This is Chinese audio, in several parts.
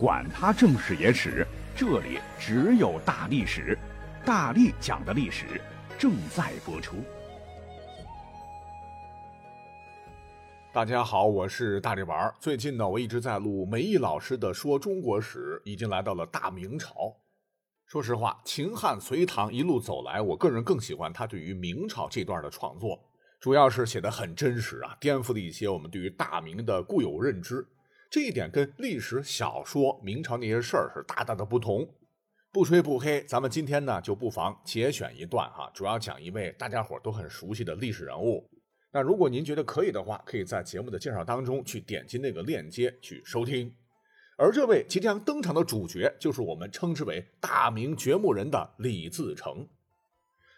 管他正史野史，这里只有大历史，大力讲的历史正在播出。大家好，我是大力丸儿。最近呢，我一直在录梅毅老师的《说中国史》，已经来到了大明朝。说实话，秦汉隋唐一路走来，我个人更喜欢他对于明朝这段的创作，主要是写的很真实啊，颠覆了一些我们对于大明的固有认知。这一点跟历史小说明朝那些事儿是大大的不同。不吹不黑，咱们今天呢就不妨节选一段哈，主要讲一位大家伙都很熟悉的历史人物。那如果您觉得可以的话，可以在节目的介绍当中去点击那个链接去收听。而这位即将登场的主角，就是我们称之为大明掘墓人的李自成。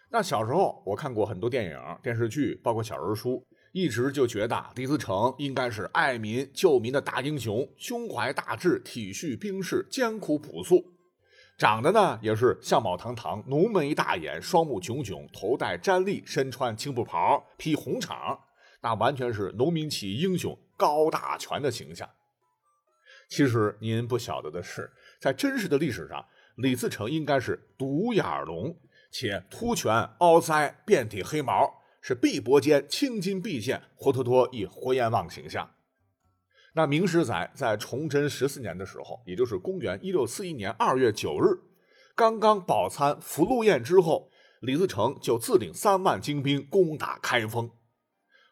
那小时候我看过很多电影、电视剧，包括小人书。一直就觉得李自成应该是爱民救民的大英雄，胸怀大志，体恤兵士，艰苦朴素，长得呢也是相貌堂堂，浓眉大眼，双目炯炯，头戴毡笠，身穿青布袍，披红氅，那完全是农民起义英雄高大全的形象。其实您不晓得的是，在真实的历史上，李自成应该是独眼龙，且秃拳凹腮，遍体黑毛。是碧波间青筋毕现，活脱脱一活阎王形象。那明史载，在崇祯十四年的时候，也就是公元一六四一年二月九日，刚刚饱餐福禄宴之后，李自成就自领三万精兵攻打开封。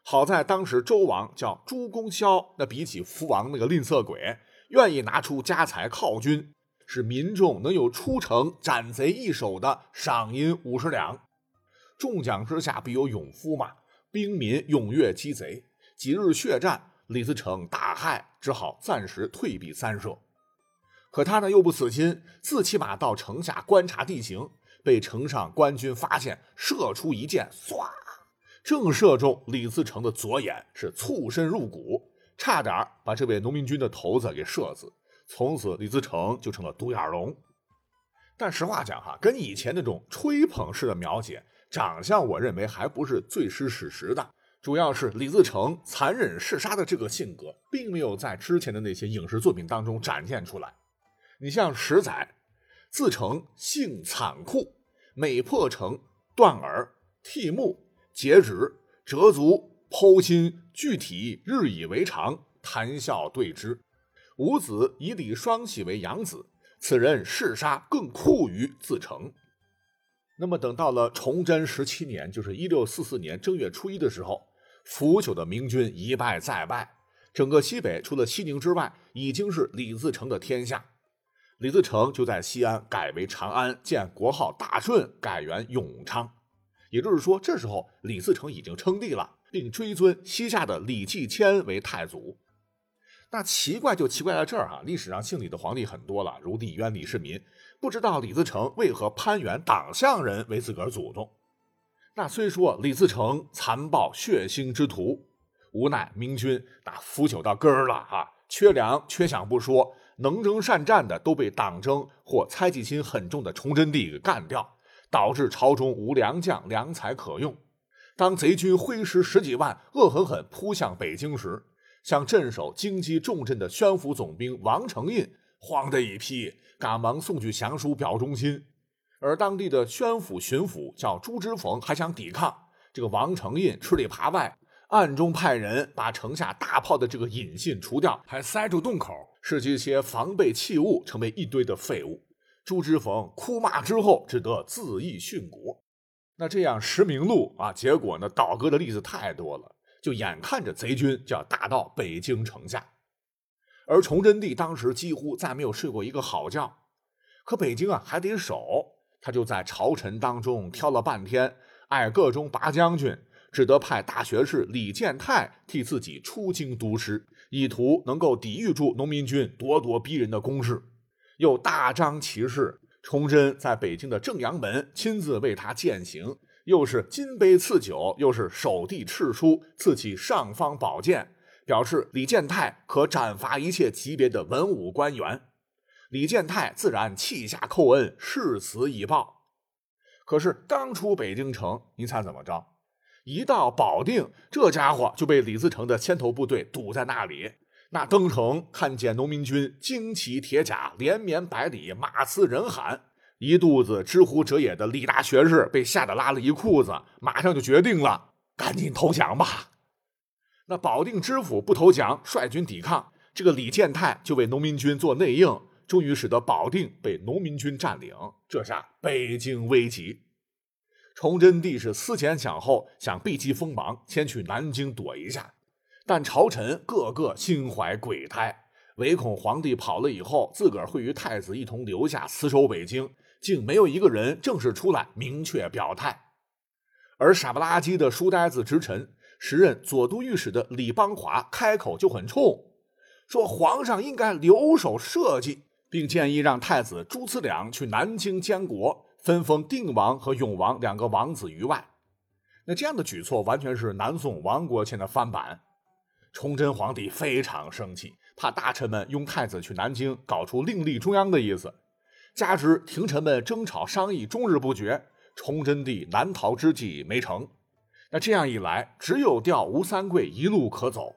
好在当时周王叫朱公骁，那比起福王那个吝啬鬼，愿意拿出家财犒军，使民众能有出城斩贼一手的赏银五十两。众将之下必有勇夫嘛，兵民踊跃击贼。几日血战，李自成大骇，只好暂时退避三舍。可他呢又不死心，自骑马到城下观察地形，被城上官军发现，射出一箭，唰，正射中李自成的左眼，是促身入骨，差点把这位农民军的头子给射死。从此，李自成就成了独眼龙。但实话讲哈，跟以前那种吹捧式的描写。长相，我认为还不是最失史实的，主要是李自成残忍嗜杀的这个性格，并没有在之前的那些影视作品当中展现出来。你像史载，自成性残酷，每破城断耳、剃目、截指、折足、剖心、具体，日以为常，谈笑对之。五子以李双喜为养子，此人嗜杀更酷于自成。那么等到了崇祯十七年，就是一六四四年正月初一的时候，腐朽的明军一败再败，整个西北除了西宁之外，已经是李自成的天下。李自成就在西安改为长安，建国号大顺，改元永昌。也就是说，这时候李自成已经称帝了，并追尊西夏的李继迁为太祖。那奇怪就奇怪在这儿哈，历史上姓李的皇帝很多了，如李渊、李世民。不知道李自成为何攀援党项人为自个儿祖宗？那虽说李自成残暴血腥之徒，无奈明军那腐朽到根儿了哈，缺粮缺饷不说，能征善战的都被党争或猜忌心很重的崇祯帝给干掉，导致朝中无良将良才可用。当贼军挥师十几万，恶狠狠扑向北京时，向镇守京畿重镇的宣府总兵王承胤慌得一批。赶忙送去降书表忠心，而当地的宣府巡抚叫朱之冯，还想抵抗。这个王承胤吃里扒外，暗中派人把城下大炮的这个引信除掉，还塞住洞口，使这些防备器物成为一堆的废物。朱之冯哭骂之后，只得自缢殉国。那这样实名录啊，结果呢，倒戈的例子太多了，就眼看着贼军就要打到北京城下。而崇祯帝当时几乎再没有睡过一个好觉，可北京啊还得守，他就在朝臣当中挑了半天，挨个中拔将军，只得派大学士李建泰替自己出京督师，意图能够抵御住农民军咄咄逼人的攻势。又大张旗势，崇祯在北京的正阳门亲自为他饯行，又是金杯赐酒，又是手递敕书，赐起尚方宝剑。表示李建泰可斩伐一切级别的文武官员，李建泰自然泣下叩恩，誓死以报。可是刚出北京城，您猜怎么着？一到保定，这家伙就被李自成的牵头部队堵在那里。那登城看见农民军旌旗铁甲，连绵百里，马嘶人喊，一肚子知乎者也的李大学士被吓得拉了一裤子，马上就决定了，赶紧投降吧。那保定知府不投降，率军抵抗，这个李建泰就为农民军做内应，终于使得保定被农民军占领。这下北京危急，崇祯帝是思前想后，想避其锋芒，先去南京躲一下。但朝臣个个心怀鬼胎，唯恐皇帝跑了以后，自个儿会与太子一同留下死守北京，竟没有一个人正式出来明确表态。而傻不拉几的书呆子直臣，时任左都御史的李邦华开口就很冲，说皇上应该留守社稷，并建议让太子朱慈烺去南京监国，分封定王和永王两个王子于外。那这样的举措完全是南宋亡国前的翻版。崇祯皇帝非常生气，怕大臣们用太子去南京搞出另立中央的意思，加之廷臣们争吵商议终日不绝，崇祯帝难逃之计没成。那这样一来，只有调吴三桂一路可走，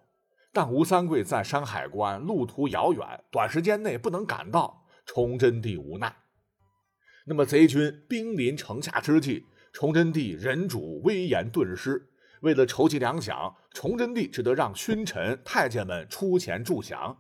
但吴三桂在山海关，路途遥远，短时间内不能赶到，崇祯帝无奈。那么贼军兵临城下之际，崇祯帝人主威严顿失。为了筹集粮饷，崇祯帝只得让勋臣、太监们出钱助饷，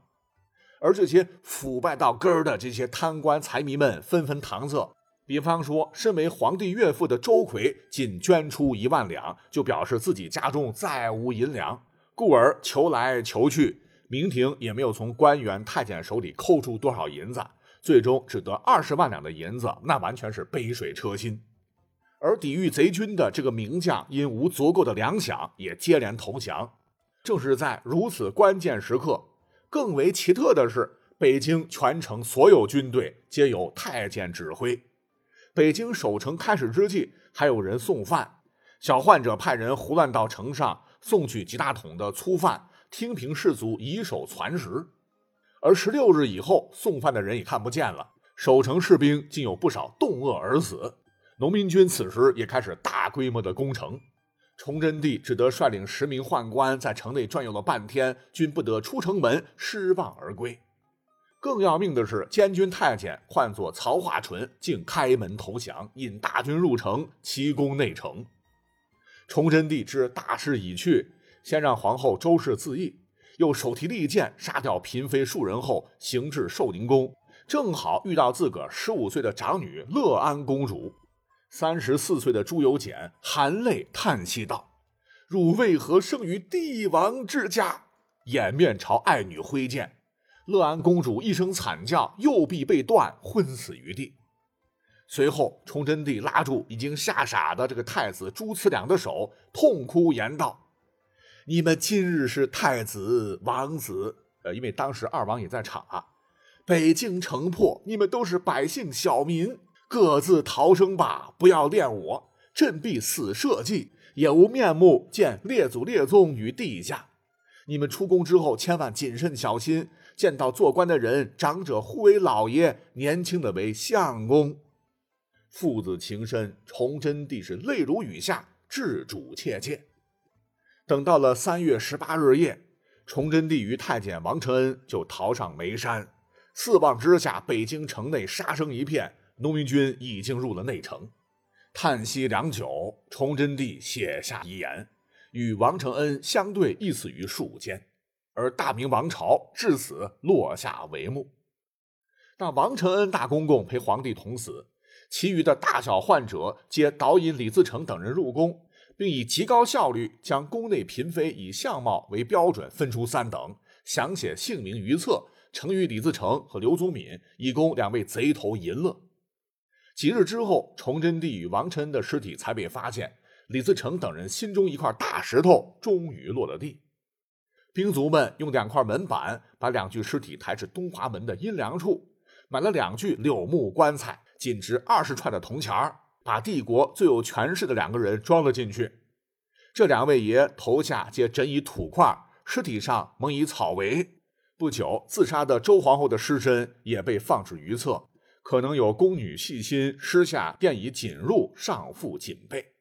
而这些腐败到根儿的这些贪官财迷们纷纷搪塞。比方说，身为皇帝岳父的周奎，仅捐出一万两，就表示自己家中再无银两，故而求来求去，明廷也没有从官员、太监手里扣住多少银子，最终只得二十万两的银子，那完全是杯水车薪。而抵御贼军的这个名将，因无足够的粮饷，也接连投降。正是在如此关键时刻，更为奇特的是，北京全城所有军队皆由太监指挥。北京守城开始之际，还有人送饭，小患者派人胡乱到城上送去几大桶的粗饭，听凭士卒以手传食。而十六日以后，送饭的人也看不见了，守城士兵竟有不少冻饿而死。农民军此时也开始大规模的攻城，崇祯帝只得率领十名宦官在城内转悠了半天，均不得出城门，失望而归。更要命的是，监军太监唤作曹化淳，竟开门投降，引大军入城，齐攻内城。崇祯帝知大势已去，先让皇后周氏自缢，又手提利剑杀掉嫔妃数人后，行至寿宁宫，正好遇到自个儿十五岁的长女乐安公主。三十四岁的朱由检含泪叹息道：“汝为何生于帝王之家？”掩面朝爱女挥剑，乐安公主一声惨叫，右臂被断，昏死于地。随后，崇祯帝拉住已经吓傻的这个太子朱慈烺的手，痛哭言道：“你们今日是太子、王子，呃，因为当时二王也在场啊。北京城破，你们都是百姓小民。”各自逃生吧，不要恋我，朕必死社稷，也无面目见列祖列宗与地下。你们出宫之后，千万谨慎小心，见到做官的人，长者呼为老爷，年轻的为相公。父子情深，崇祯帝是泪如雨下，治主切切。等到了三月十八日夜，崇祯帝与太监王承恩就逃上眉山，四望之下，北京城内杀声一片。农民军已经入了内城，叹息良久，崇祯帝写下遗言，与王承恩相对，一死于树间，而大明王朝至此落下帷幕。那王承恩大公公陪皇帝同死，其余的大小患者皆导引李自成等人入宫，并以极高效率将宫内嫔妃以相貌为标准分出三等，详写姓名于册，呈于李自成和刘宗敏，以供两位贼头淫乐。几日之后，崇祯帝与王承恩的尸体才被发现。李自成等人心中一块大石头终于落了地。兵卒们用两块门板把两具尸体抬至东华门的阴凉处，买了两具柳木棺材，仅值二十串的铜钱儿，把帝国最有权势的两个人装了进去。这两位爷头下皆枕以土块，尸体上蒙以草围。不久，自杀的周皇后的尸身也被放置于侧。可能有宫女细心，施下便已紧入上腹锦被。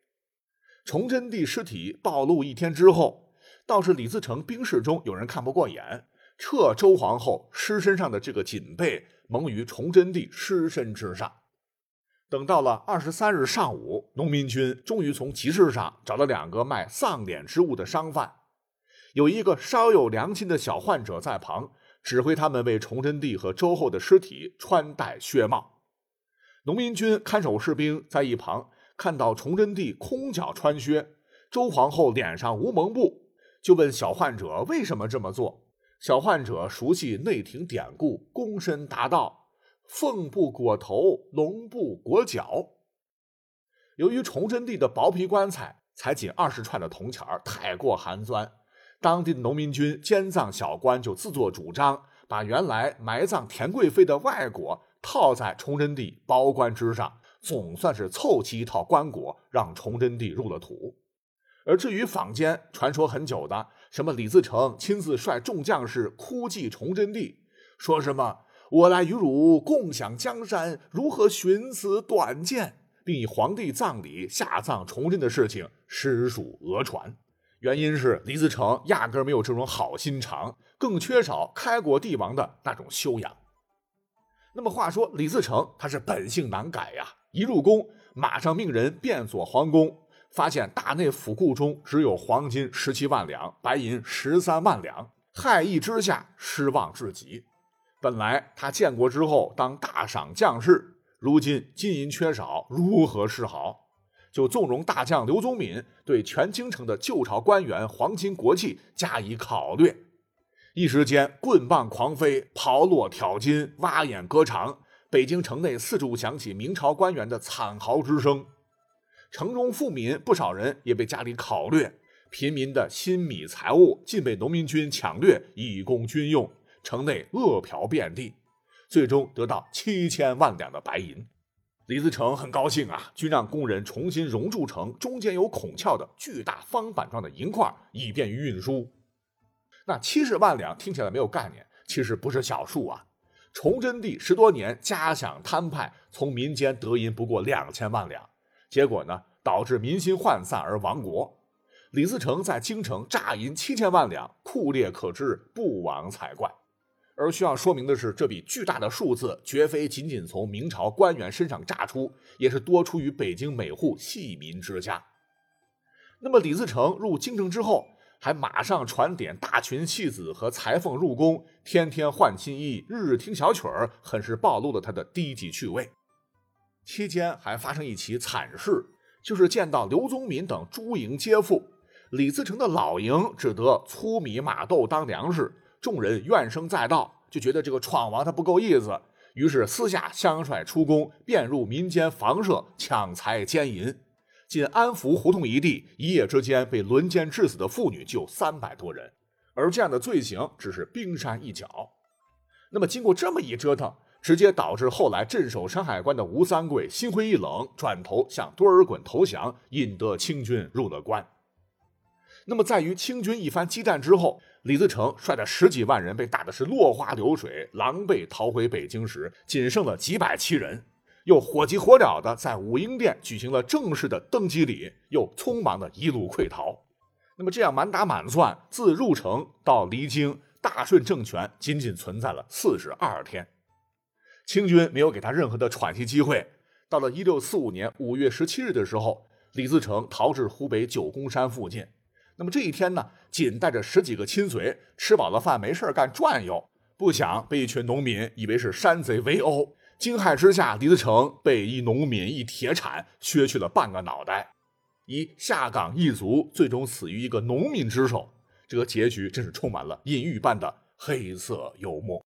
崇祯帝尸体暴露一天之后，倒是李自成兵士中有人看不过眼，撤周皇后尸身上的这个锦被蒙于崇祯帝尸身之上。等到了二十三日上午，农民军终于从集市上找了两个卖丧典之物的商贩，有一个稍有良心的小患者在旁指挥他们为崇祯帝和周后的尸体穿戴靴帽。农民军看守士兵在一旁看到崇祯帝空脚穿靴，周皇后脸上无蒙布，就问小患者为什么这么做。小患者熟悉内廷典故，躬身答道：“凤不裹头，龙不裹脚。”由于崇祯帝的薄皮棺材才仅二十串的铜钱太过寒酸，当地的农民军监葬小官就自作主张，把原来埋葬田贵妃的外椁套在崇祯帝包棺之上，总算是凑齐一套棺椁，让崇祯帝入了土。而至于坊间传说很久的什么李自成亲自率众将士哭祭崇祯帝，说什么我来与汝共享江山，如何寻此短见，并以皇帝葬礼下葬崇祯的事情，实属讹传。原因是李自成压根没有这种好心肠，更缺少开国帝王的那种修养。那么话说，李自成他是本性难改呀，一入宫马上命人遍索皇宫。发现大内府库中只有黄金十七万两，白银十三万两，骇意之下失望至极。本来他建国之后当大赏将士，如今金银缺少，如何是好？就纵容大将刘宗敏对全京城的旧朝官员皇亲国戚加以考虑，一时间棍棒狂飞，炮落挑金，挖眼歌长，北京城内四处响起明朝官员的惨嚎之声。城中富民不少人也被家里考掠，平民的新米财物尽被农民军抢掠，以供军用。城内饿殍遍地，最终得到七千万两的白银。李自成很高兴啊，均让工人重新熔铸成中间有孔窍的巨大方板状的银块，以便于运输。那七十万两听起来没有概念，其实不是小数啊。崇祯帝十多年加饷摊派，从民间得银不过两千万两。结果呢，导致民心涣散而亡国。李自成在京城诈银七千万两，库列可知，不枉才怪。而需要说明的是，这笔巨大的数字绝非仅仅从明朝官员身上榨出，也是多出于北京每户细民之家。那么，李自成入京城之后，还马上传点大群戏子和裁缝入宫，天天换新衣，日日听小曲儿，很是暴露了他的低级趣味。期间还发生一起惨事，就是见到刘宗敏等诸营皆富，李自成的老营只得粗米马豆当粮食，众人怨声载道，就觉得这个闯王他不够意思，于是私下相率出宫，便入民间房舍抢财奸淫。仅安福胡同一地，一夜之间被轮奸致死的妇女就三百多人，而这样的罪行只是冰山一角。那么经过这么一折腾。直接导致后来镇守山海关的吴三桂心灰意冷，转头向多尔衮投降，引得清军入了关。那么，在与清军一番激战之后，李自成率的十几万人被打的是落花流水，狼狈逃回北京时，仅剩了几百七人，又火急火燎的在武英殿举行了正式的登基礼，又匆忙的一路溃逃。那么，这样满打满算，自入城到离京，大顺政权仅仅存在了四十二天。清军没有给他任何的喘息机会。到了一六四五年五月十七日的时候，李自成逃至湖北九宫山附近。那么这一天呢，仅带着十几个亲随，吃饱了饭没事干转悠，不想被一群农民以为是山贼围殴。惊骇之下，李自成被一农民一铁铲削去了半个脑袋，一下岗一族最终死于一个农民之手。这个结局真是充满了隐喻般的黑色幽默。